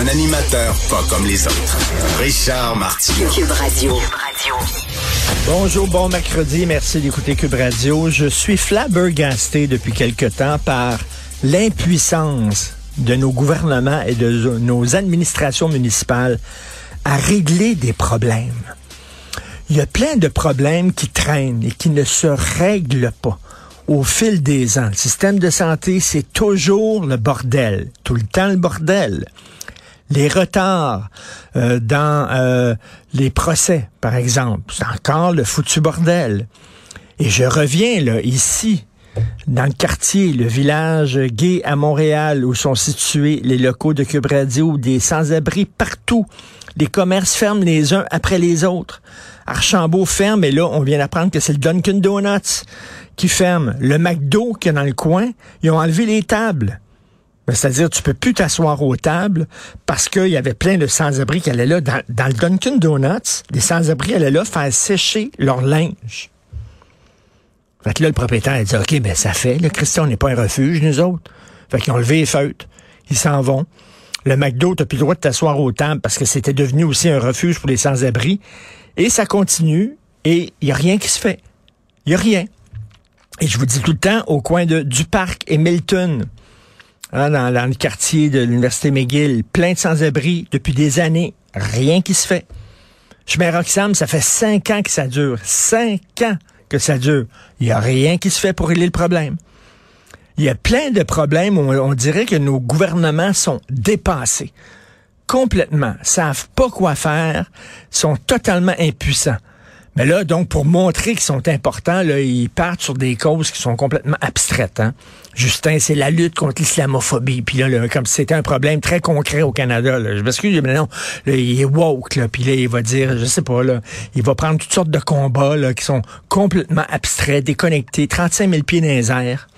Un animateur pas comme les autres. Richard Martineau. Cube Radio. Bonjour, bon mercredi, merci d'écouter Cube Radio. Je suis flabbergasté depuis quelque temps par l'impuissance de nos gouvernements et de nos administrations municipales à régler des problèmes. Il y a plein de problèmes qui traînent et qui ne se règlent pas au fil des ans. Le système de santé, c'est toujours le bordel, tout le temps le bordel. Les retards euh, dans euh, les procès, par exemple, c'est encore le foutu bordel. Et je reviens là ici dans le quartier, le village gay à Montréal, où sont situés les locaux de Cube Radio, des sans-abri partout. Les commerces ferment les uns après les autres. Archambault ferme, et là, on vient d'apprendre que c'est le Dunkin' Donuts qui ferme. Le McDo qui est dans le coin, ils ont enlevé les tables. Ben, c'est-à-dire, tu peux plus t'asseoir aux tables parce qu'il y avait plein de sans-abri qui allaient là. Dans, le Dunkin' Donuts, les sans-abri allaient là faire sécher leur linge. Fait que là, le propriétaire a dit, OK, ben ça fait. Le Christian, n'est pas un refuge, nous autres. Fait qu'ils ont levé les feutres. Ils s'en vont. Le McDo, t'as plus le droit de t'asseoir au table parce que c'était devenu aussi un refuge pour les sans-abri. Et ça continue et il n'y a rien qui se fait. Il n'y a rien. Et je vous dis tout le temps, au coin de, du parc et Milton, hein, dans, le quartier de l'Université McGill, plein de sans-abri depuis des années, rien qui se fait. Mets Roxham, ça fait cinq ans que ça dure. Cinq ans que ça dure. Il n'y a rien qui se fait pour régler le problème. Il y a plein de problèmes où on, dirait que nos gouvernements sont dépassés. Complètement. Savent pas quoi faire. Sont totalement impuissants. Mais là, donc, pour montrer qu'ils sont importants, là, ils partent sur des causes qui sont complètement abstraites. Hein? Justin, c'est la lutte contre l'islamophobie. Puis là, comme si c'était un problème très concret au Canada. Là. Je m'excuse, mais non, là, il est woke. Là, puis là, il va dire, je sais pas, là, il va prendre toutes sortes de combats là, qui sont complètement abstraits, déconnectés, 35 000 pieds dans les airs.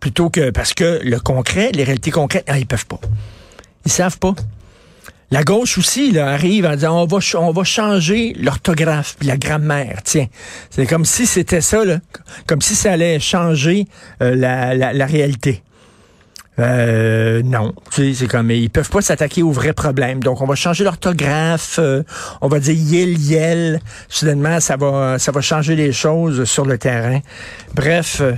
Plutôt que, parce que le concret, les réalités concrètes, ah, ils peuvent pas. Ils savent pas. La gauche aussi là, arrive en disant on va, on va changer l'orthographe puis la grammaire. Tiens, c'est comme si c'était ça, là, comme si ça allait changer euh, la, la, la, réalité. Euh, non, c'est comme ils peuvent pas s'attaquer aux vrais problèmes. Donc on va changer l'orthographe, euh, on va dire yel yel. Soudainement, ça va ça va changer les choses sur le terrain. Bref, euh,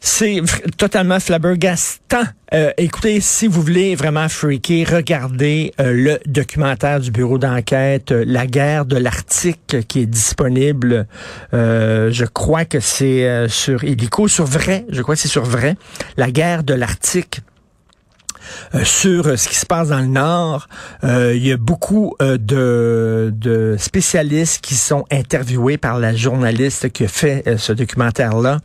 c'est totalement flabbergastant. Euh, écoutez, si vous voulez vraiment freaker, regardez euh, le documentaire du bureau d'enquête euh, La guerre de l'Arctique qui est disponible. je crois que c'est sur Illico, sur vrai. Je crois que c'est sur vrai. La guerre de l'Arctique. Euh, sur euh, ce qui se passe dans le Nord. Euh, il y a beaucoup de, spécialistes qui sont interviewés par la journaliste qui a fait ce documentaire-là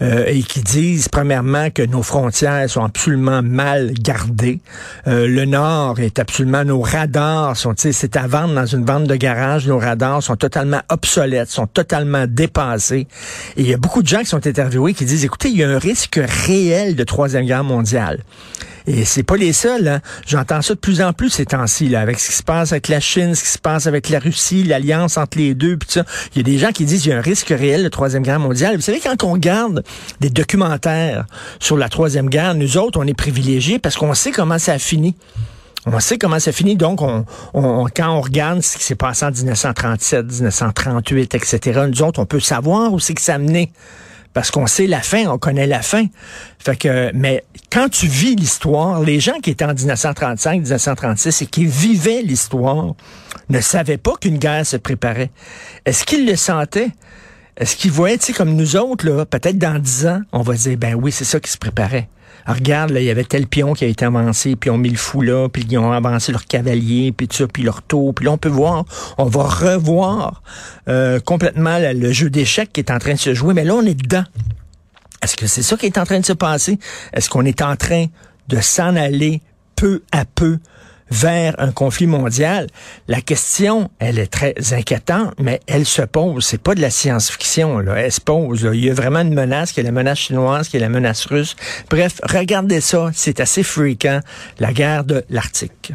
et qui disent, premièrement, que nos frontières sont absolument mal gardées. le Nord est absolument... Nos radars sont... C'est à vendre dans une vente de garage. Nos radars sont totalement obsolètes, sont totalement dépassés. Et il y a beaucoup de gens qui sont interviewés qui disent, écoutez, il y a un risque réel de Troisième Guerre mondiale. Et c'est pas les seuls. Hein. J'entends ça de plus en plus ces temps-ci, là, avec ce qui se passe avec la Chine, ce qui se passe avec la Russie, l'alliance entre les deux, puis ça. Il y a des gens qui disent qu'il y a un risque réel de Troisième Guerre mondiale. Vous savez, quand on regarde des documentaires sur la Troisième Guerre, nous autres, on est privilégiés parce qu'on sait comment ça a fini. On sait comment ça finit. Donc, on, on, quand on regarde ce qui s'est passé en 1937, 1938, etc., nous autres, on peut savoir où c'est que ça a mené parce qu'on sait la fin, on connaît la fin. Fait mais quand tu vis l'histoire, les gens qui étaient en 1935, 1936 et qui vivaient l'histoire ne savaient pas qu'une guerre se préparait. Est-ce qu'ils le sentaient? Est-ce qu'ils voyaient, tu sais, comme nous autres, là, peut-être dans dix ans, on va dire, ben oui, c'est ça qui se préparait. Ah, regarde, là, il y avait tel pion qui a été avancé, puis on mis le fou là, puis ils ont avancé leur cavalier, puis tout ça, puis leur tour. Puis là, on peut voir, on va revoir euh, complètement le jeu d'échecs qui est en train de se jouer. Mais là, on est dedans. Est-ce que c'est ça qui est en train de se passer? Est-ce qu'on est en train de s'en aller peu à peu vers un conflit mondial. La question, elle est très inquiétante, mais elle se pose. C'est pas de la science-fiction, là. Elle se pose. Il y a vraiment une menace, qui est la menace chinoise, qui est la menace russe. Bref, regardez ça. C'est assez fréquent, la guerre de l'Arctique.